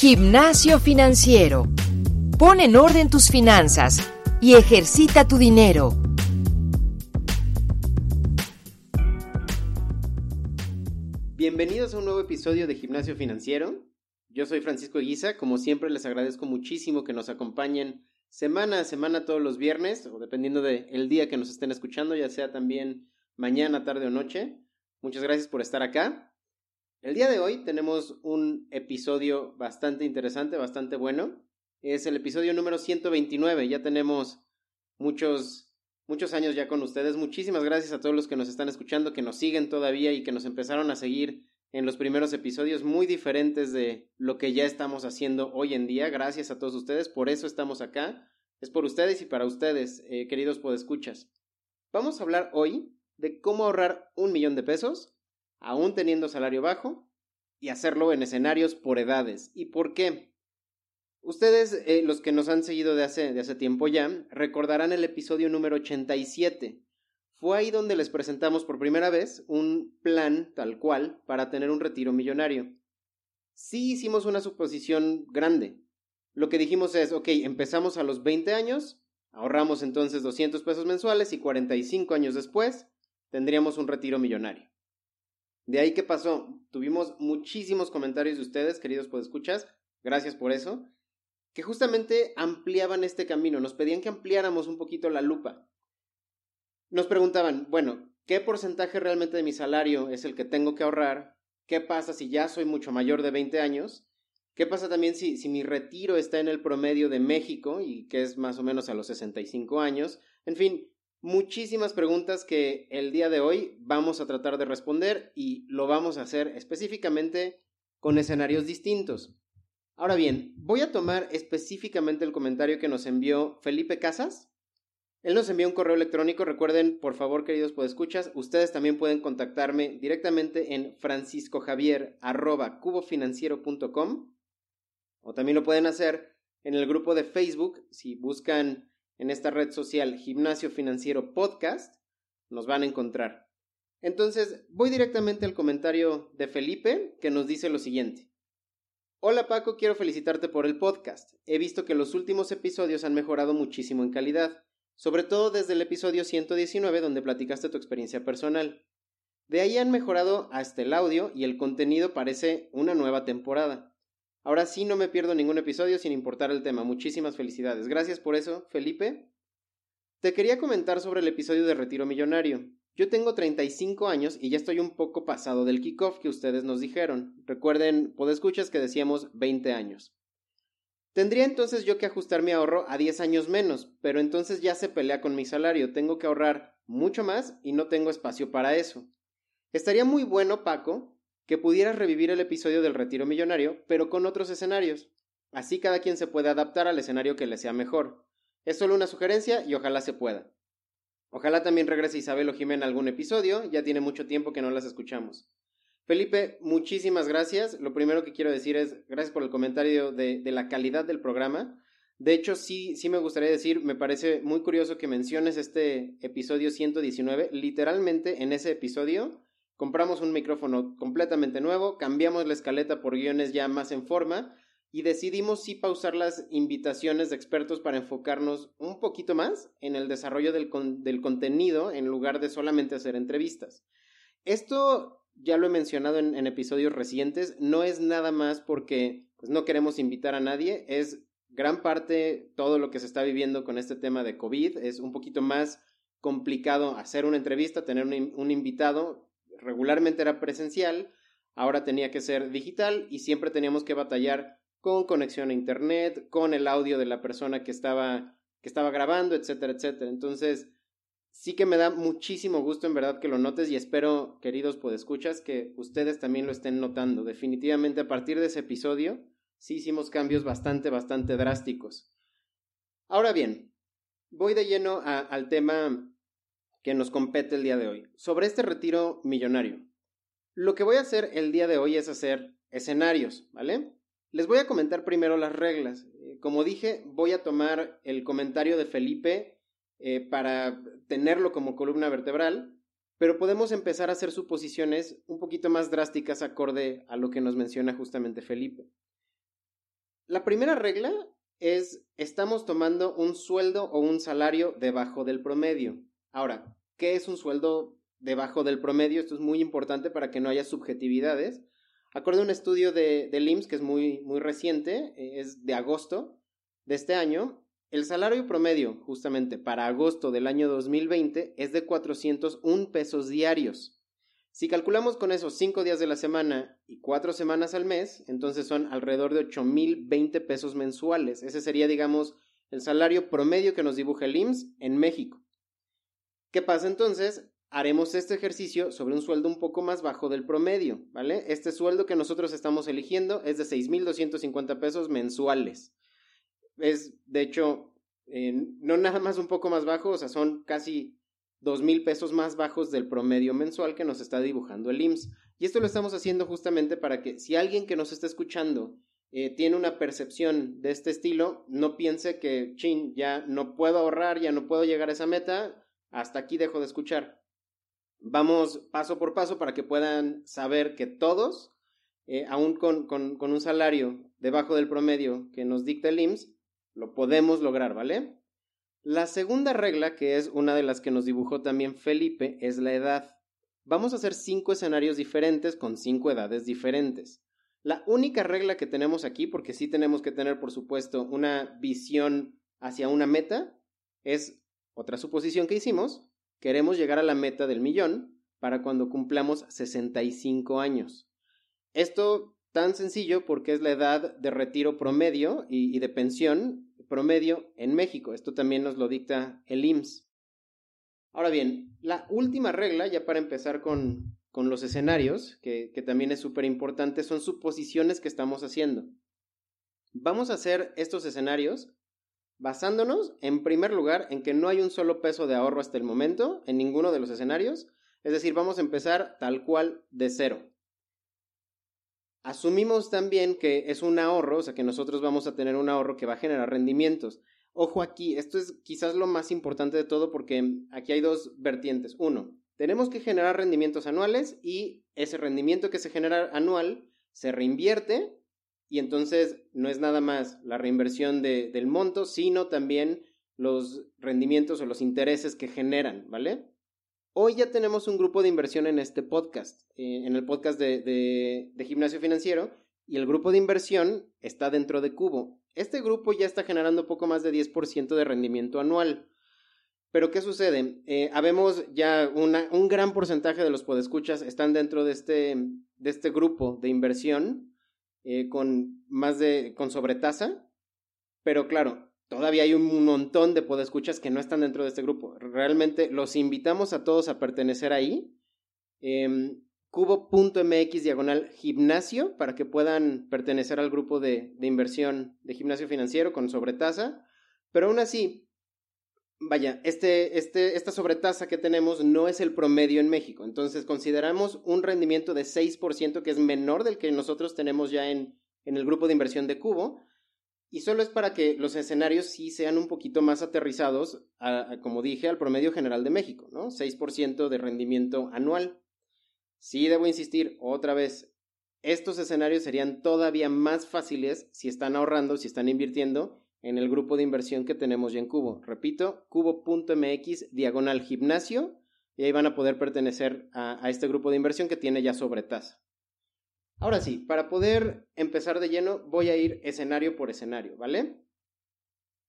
Gimnasio financiero. Pon en orden tus finanzas y ejercita tu dinero. Bienvenidos a un nuevo episodio de Gimnasio Financiero. Yo soy Francisco Guisa, como siempre les agradezco muchísimo que nos acompañen semana a semana todos los viernes, o dependiendo del día que nos estén escuchando, ya sea también mañana, tarde o noche. Muchas gracias por estar acá. El día de hoy tenemos un episodio bastante interesante, bastante bueno. Es el episodio número 129. Ya tenemos muchos, muchos años ya con ustedes. Muchísimas gracias a todos los que nos están escuchando, que nos siguen todavía y que nos empezaron a seguir en los primeros episodios muy diferentes de lo que ya estamos haciendo hoy en día. Gracias a todos ustedes. Por eso estamos acá. Es por ustedes y para ustedes, eh, queridos podescuchas. Vamos a hablar hoy de cómo ahorrar un millón de pesos aún teniendo salario bajo, y hacerlo en escenarios por edades. ¿Y por qué? Ustedes, eh, los que nos han seguido de hace, de hace tiempo ya, recordarán el episodio número 87. Fue ahí donde les presentamos por primera vez un plan tal cual para tener un retiro millonario. Sí hicimos una suposición grande. Lo que dijimos es, ok, empezamos a los 20 años, ahorramos entonces 200 pesos mensuales y 45 años después tendríamos un retiro millonario. De ahí que pasó, tuvimos muchísimos comentarios de ustedes, queridos podescuchas, gracias por eso, que justamente ampliaban este camino, nos pedían que ampliáramos un poquito la lupa. Nos preguntaban, bueno, ¿qué porcentaje realmente de mi salario es el que tengo que ahorrar? ¿Qué pasa si ya soy mucho mayor de 20 años? ¿Qué pasa también si, si mi retiro está en el promedio de México y que es más o menos a los 65 años? En fin, muchísimas preguntas que el día de hoy vamos a tratar de responder y lo vamos a hacer específicamente con escenarios distintos. Ahora bien, voy a tomar específicamente el comentario que nos envió Felipe Casas. Él nos envió un correo electrónico, recuerden, por favor, queridos podescuchas, ustedes también pueden contactarme directamente en franciscojavier@cubofinanciero.com o también lo pueden hacer en el grupo de Facebook si buscan en esta red social Gimnasio Financiero Podcast, nos van a encontrar. Entonces, voy directamente al comentario de Felipe, que nos dice lo siguiente. Hola Paco, quiero felicitarte por el podcast. He visto que los últimos episodios han mejorado muchísimo en calidad, sobre todo desde el episodio 119 donde platicaste tu experiencia personal. De ahí han mejorado hasta el audio y el contenido parece una nueva temporada. Ahora sí no me pierdo ningún episodio sin importar el tema. Muchísimas felicidades. Gracias por eso, Felipe. Te quería comentar sobre el episodio de Retiro Millonario. Yo tengo 35 años y ya estoy un poco pasado del kickoff que ustedes nos dijeron. Recuerden, escuchas que decíamos 20 años. Tendría entonces yo que ajustar mi ahorro a 10 años menos, pero entonces ya se pelea con mi salario. Tengo que ahorrar mucho más y no tengo espacio para eso. Estaría muy bueno, Paco, que pudieras revivir el episodio del retiro millonario, pero con otros escenarios. Así cada quien se puede adaptar al escenario que le sea mejor. Es solo una sugerencia y ojalá se pueda. Ojalá también regrese Isabel o Jimena algún episodio, ya tiene mucho tiempo que no las escuchamos. Felipe, muchísimas gracias. Lo primero que quiero decir es gracias por el comentario de, de la calidad del programa. De hecho, sí, sí me gustaría decir, me parece muy curioso que menciones este episodio 119. Literalmente en ese episodio compramos un micrófono completamente nuevo, cambiamos la escaleta por guiones ya más en forma y decidimos sí pausar las invitaciones de expertos para enfocarnos un poquito más en el desarrollo del, del contenido en lugar de solamente hacer entrevistas. Esto ya lo he mencionado en, en episodios recientes, no es nada más porque pues, no queremos invitar a nadie, es gran parte todo lo que se está viviendo con este tema de COVID, es un poquito más complicado hacer una entrevista, tener un, un invitado, regularmente era presencial, ahora tenía que ser digital y siempre teníamos que batallar con conexión a internet, con el audio de la persona que estaba, que estaba grabando, etcétera, etcétera. Entonces, sí que me da muchísimo gusto en verdad que lo notes y espero, queridos podescuchas, que ustedes también lo estén notando. Definitivamente a partir de ese episodio sí hicimos cambios bastante, bastante drásticos. Ahora bien, voy de lleno al tema que nos compete el día de hoy. Sobre este retiro millonario. Lo que voy a hacer el día de hoy es hacer escenarios, ¿vale? Les voy a comentar primero las reglas. Eh, como dije, voy a tomar el comentario de Felipe eh, para tenerlo como columna vertebral, pero podemos empezar a hacer suposiciones un poquito más drásticas acorde a lo que nos menciona justamente Felipe. La primera regla es, estamos tomando un sueldo o un salario debajo del promedio. Ahora, ¿qué es un sueldo debajo del promedio? Esto es muy importante para que no haya subjetividades. Acorde a un estudio de, del IMSS que es muy, muy reciente, eh, es de agosto de este año, el salario promedio, justamente para agosto del año 2020, es de 401 pesos diarios. Si calculamos con esos 5 días de la semana y 4 semanas al mes, entonces son alrededor de 8.020 pesos mensuales. Ese sería, digamos, el salario promedio que nos dibuja el IMSS en México. ¿Qué pasa entonces? Haremos este ejercicio sobre un sueldo un poco más bajo del promedio, ¿vale? Este sueldo que nosotros estamos eligiendo es de 6.250 pesos mensuales es, de hecho, no nada más un poco más bajo, o sea, son casi dos mil pesos más bajos del promedio mensual que nos está dibujando el IMSS. Y esto lo estamos haciendo justamente para que si alguien que nos está escuchando eh, tiene una percepción de este estilo, no piense que, chin, ya no puedo ahorrar, ya no puedo llegar a esa meta, hasta aquí dejo de escuchar. Vamos paso por paso para que puedan saber que todos, eh, aún con, con, con un salario debajo del promedio que nos dicta el IMSS, lo podemos lograr, ¿vale? La segunda regla, que es una de las que nos dibujó también Felipe, es la edad. Vamos a hacer cinco escenarios diferentes con cinco edades diferentes. La única regla que tenemos aquí, porque sí tenemos que tener, por supuesto, una visión hacia una meta, es otra suposición que hicimos. Queremos llegar a la meta del millón para cuando cumplamos 65 años. Esto tan sencillo porque es la edad de retiro promedio y, de pensión promedio en México. Esto también nos lo dicta el IMSS. Ahora bien, la última regla, ya para empezar con, con los escenarios, que, que también es súper importante, son suposiciones que estamos haciendo. Vamos a hacer estos escenarios basándonos, en primer lugar, en que no hay un solo peso de ahorro hasta el momento en ninguno de los escenarios. Es decir, vamos a empezar tal cual de cero. Asumimos también que es un ahorro, o sea, que nosotros vamos a tener un ahorro que va a generar rendimientos. Ojo aquí, esto es quizás lo más importante de todo porque aquí hay dos vertientes. Uno, tenemos que generar rendimientos anuales y ese rendimiento que se genera anual se reinvierte y entonces no es nada más la reinversión del monto, sino también los rendimientos o los intereses que generan, ¿vale? Hoy ya tenemos un grupo de inversión en este podcast, eh, en el podcast de, gimnasio financiero, y el grupo de inversión está dentro de Cubo. Este grupo ya está generando poco más de 10% de rendimiento anual. Pero ¿qué sucede? Eh, habemos ya un gran porcentaje de los podescuchas están dentro de este, de este grupo de inversión eh, con más de con sobretasa. Pero claro, todavía hay un montón de podescuchas que no están dentro de este grupo. Realmente los invitamos a todos a pertenecer ahí. Eh, cubo.mx diagonal gimnasio para que puedan pertenecer al grupo de, de, inversión de gimnasio financiero con sobretasa. Pero aún así, vaya, este, este, esta sobretasa que tenemos no es el promedio en México. Entonces consideramos un rendimiento de 6% que es menor del que nosotros tenemos ya en, en el grupo de inversión de Cubo y solo es para que los escenarios sí sean un poquito más aterrizados, como dije, al promedio general de México, ¿no? 6% de rendimiento anual. Sí debo insistir otra vez, estos escenarios serían todavía más fáciles si están ahorrando, si están invirtiendo en el grupo de inversión que tenemos ya en Cubo. Repito, cubo.mx diagonal gimnasio y ahí van a poder pertenecer a, este grupo de inversión que tiene ya sobretasa. Ahora sí, para poder empezar de lleno, voy a ir escenario por escenario, ¿vale?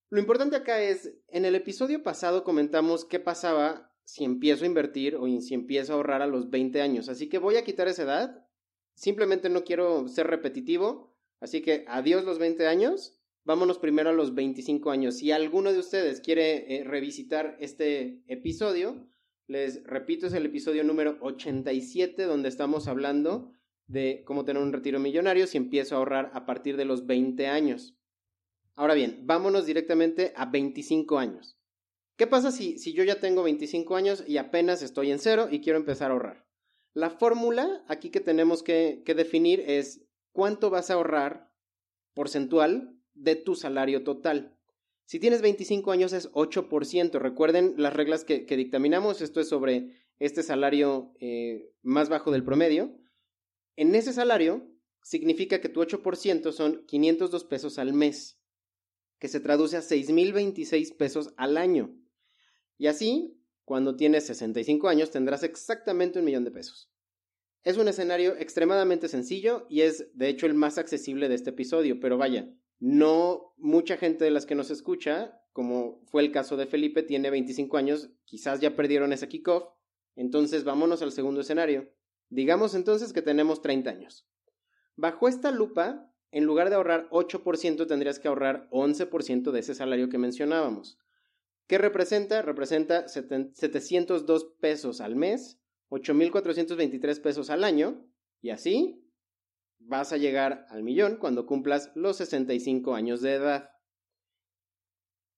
Lo importante acá es, en el episodio pasado comentamos qué pasaba si empiezo a invertir o si empiezo a ahorrar a los 20 años, así que voy a quitar esa edad, simplemente no quiero ser repetitivo, así que adiós los 20 años, vámonos primero a los 25 años. Si alguno de ustedes quiere eh, revisitar este episodio, les repito, es el episodio número 87 donde estamos hablando de cómo tener un retiro millonario si empiezo a ahorrar a partir de los 20 años. Ahora bien, vámonos directamente a 25 años. ¿Qué pasa si, si yo ya tengo 25 años y apenas estoy en cero y quiero empezar a ahorrar? La fórmula aquí que tenemos que, que definir es cuánto vas a ahorrar porcentual de tu salario total. Si tienes 25 años es 8%. Recuerden las reglas que, dictaminamos. Esto es sobre este salario eh, más bajo del promedio. En ese salario, significa que tu 8% son 502 pesos al mes, que se traduce a 6.026 pesos al año. Y así, cuando tienes 65 años, tendrás exactamente un millón de pesos. Es un escenario extremadamente sencillo y es, de hecho, el más accesible de este episodio, pero vaya, no mucha gente de las que nos escucha, como fue el caso de Felipe, tiene 25 años, quizás ya perdieron ese kickoff, entonces vámonos al segundo escenario. Digamos entonces que tenemos 30 años. Bajo esta lupa, en lugar de ahorrar 8%, tendrías que ahorrar 11% de ese salario que mencionábamos. ¿Qué representa? Representa 702 pesos al mes, 8.423 pesos al año, y así vas a llegar al millón cuando cumplas los 65 años de edad.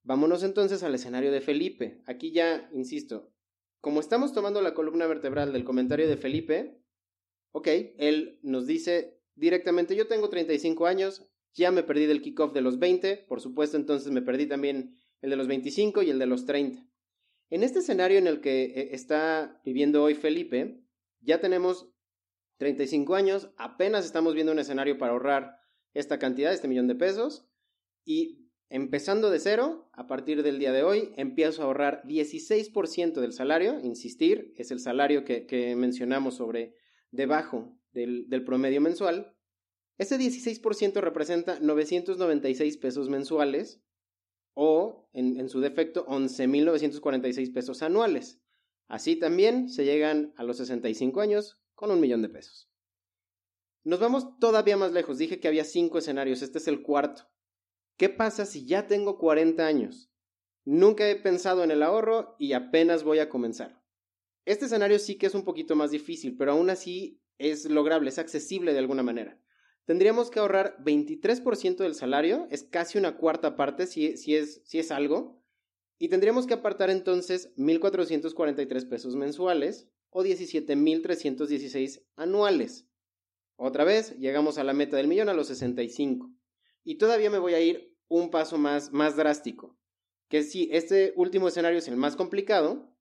Vámonos entonces al escenario de Felipe. Aquí ya, insisto, como estamos tomando la columna vertebral del comentario de Felipe, ok, él nos dice directamente, yo tengo 35 años, ya me perdí del kickoff de los 20, por supuesto entonces me perdí también el de los 25 y el de los 30. En este escenario en el que eh, está viviendo hoy Felipe, ya tenemos 35 años, apenas estamos viendo un escenario para ahorrar esta cantidad, este millón de pesos, y empezando de cero, a partir del día de hoy, empiezo a ahorrar 16% del salario, insistir, es el salario que, mencionamos sobre debajo del, promedio mensual. Ese 16% representa 996 pesos mensuales o, en, en su defecto, 11.946 pesos anuales. Así también se llegan a los 65 años con un millón de pesos. Nos vamos todavía más lejos. Dije que había cinco escenarios. Este es el cuarto. ¿Qué pasa si ya tengo 40 años? Nunca he pensado en el ahorro y apenas voy a comenzar. Este escenario sí que es un poquito más difícil, pero aún así es lograble, es accesible de alguna manera. Tendríamos que ahorrar 23% del salario, es casi una cuarta parte si, es, si es algo, y tendríamos que apartar entonces 1.443 pesos mensuales o 17.316 anuales. Otra vez, llegamos a la meta del millón a los 65. Y todavía me voy a ir un paso más, más drástico, que si este último escenario es el más complicado,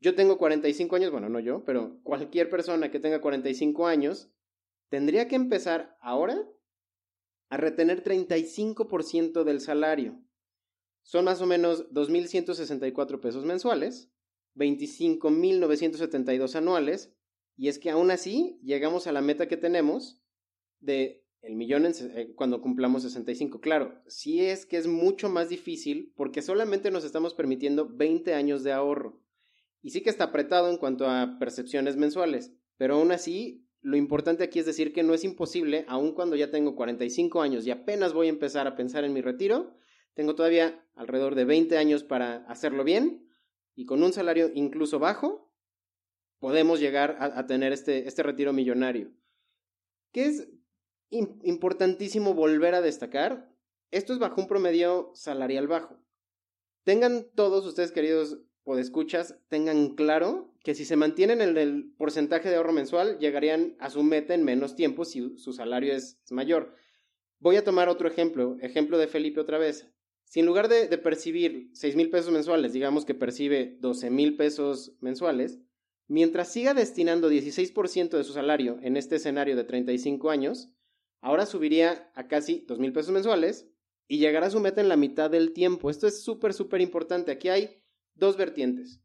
yo tengo 45 años, bueno, no yo, pero cualquier persona que tenga 45 años tendría que empezar ahora a retener 35% del salario. Son más o menos 2.164 pesos mensuales 25.972 anuales, y es que aún así llegamos a la meta que tenemos de el millón eh, cuando cumplamos 65. Claro, sí es que es mucho más difícil porque solamente nos estamos permitiendo 20 años de ahorro. Y sí que está apretado en cuanto a percepciones mensuales, pero aún así lo importante aquí es decir que no es imposible, aun cuando ya tengo 45 años y apenas voy a empezar a pensar en mi retiro, tengo todavía alrededor de 20 años para hacerlo bien y con un salario incluso bajo, podemos llegar a, tener este, este, retiro millonario. ¿Qué es importantísimo volver a destacar? Esto es bajo un promedio salarial bajo. Tengan todos ustedes, queridos podescuchas, tengan claro que si se mantienen en el porcentaje de ahorro mensual, llegarían a su meta en menos tiempo si su salario es mayor. Voy a tomar otro ejemplo, ejemplo de Felipe otra vez. Si en lugar de, percibir 6 mil pesos mensuales, digamos que percibe 12 mil pesos mensuales, mientras siga destinando 16% de su salario en este escenario de 35 años, ahora subiría a casi 2 mil pesos mensuales y llegará a su meta en la mitad del tiempo. Esto es súper, súper importante. Aquí hay dos vertientes.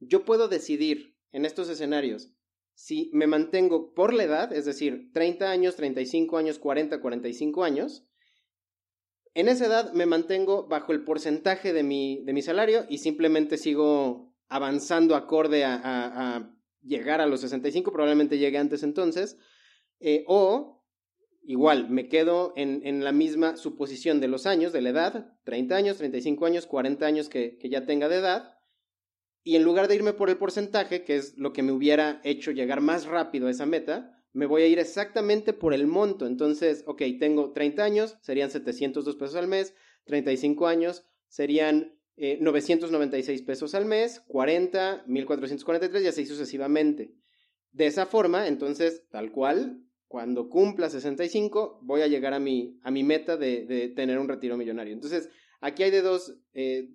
Yo puedo decidir en estos escenarios si me mantengo por la edad, es decir, 30 años, 35 años, 40, 45 años, en esa edad me mantengo bajo el porcentaje de mi, de mi salario y simplemente sigo avanzando acorde a, llegar a los 65, probablemente llegue antes entonces, eh, o igual me quedo en, la misma suposición de los años, de la edad, 30 años, 35 años, 40 años que, que ya tenga de edad, y en lugar de irme por el porcentaje, que es lo que me hubiera hecho llegar más rápido a esa meta, me voy a ir exactamente por el monto. Entonces, ok, tengo 30 años, serían 702 pesos al mes, 35 años, serían 996 eh, pesos al mes, 40, 1443 y así sucesivamente. De esa forma, entonces, tal cual, cuando cumpla 65, voy a llegar a mi, a mi meta de, tener un retiro millonario. Entonces, aquí hay de dos, eh,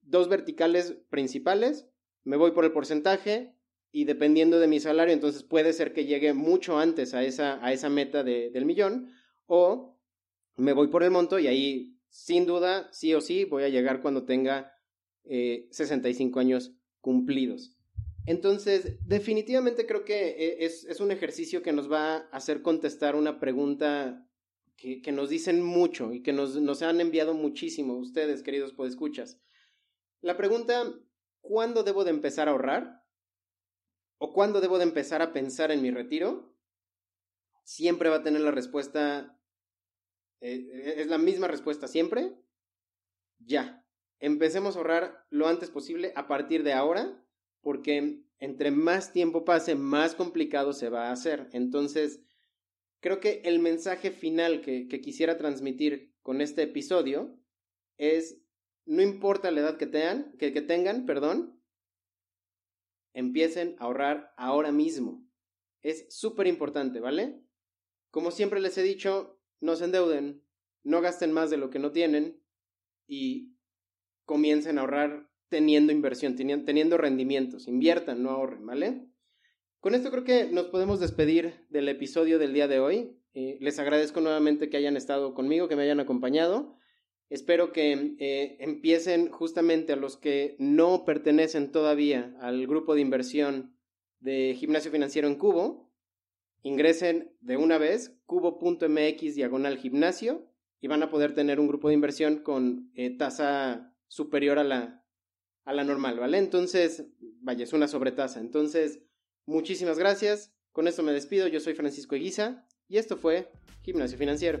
dos verticales principales. Me voy por el porcentaje, y dependiendo de mi salario, entonces puede ser que llegue mucho antes a esa, a esa meta del millón o me voy por el monto y ahí sin duda, sí o sí, voy a llegar cuando tenga 65 eh, años cumplidos. Entonces, definitivamente creo que eh, es, un ejercicio que nos va a hacer contestar una pregunta que, nos dicen mucho y que nos, nos han enviado muchísimo ustedes, queridos podescuchas. La pregunta, ¿cuándo debo de empezar a ahorrar? ¿O cuándo debo de empezar a pensar en mi retiro? Siempre va a tener la respuesta, eh, es la misma respuesta siempre. Ya, empecemos a ahorrar lo antes posible a partir de ahora, porque entre más tiempo pase, más complicado se va a hacer. Entonces, creo que el mensaje final que, quisiera transmitir con este episodio es, no importa la edad que tengan, que, que tengan, perdón, empiecen a ahorrar ahora mismo. Es súper importante, ¿vale? Como siempre les he dicho, no se endeuden, no gasten más de lo que no tienen y comiencen a ahorrar teniendo inversión, teniendo rendimientos. Inviertan, no ahorren, ¿vale? Con esto creo que nos podemos despedir del episodio del día de hoy. Eh, les agradezco nuevamente que hayan estado conmigo, que me hayan acompañado. Espero que eh, empiecen justamente a los que no pertenecen todavía al grupo de inversión de gimnasio financiero en Cubo. Ingresen de una vez cubo.mx diagonal gimnasio y van a poder tener un grupo de inversión con eh, tasa superior a la, a la normal, ¿vale? Entonces, vaya, es una sobretasa. Entonces, muchísimas gracias. Con esto me despido. Yo soy Francisco Eguiza y esto fue Gimnasio Financiero.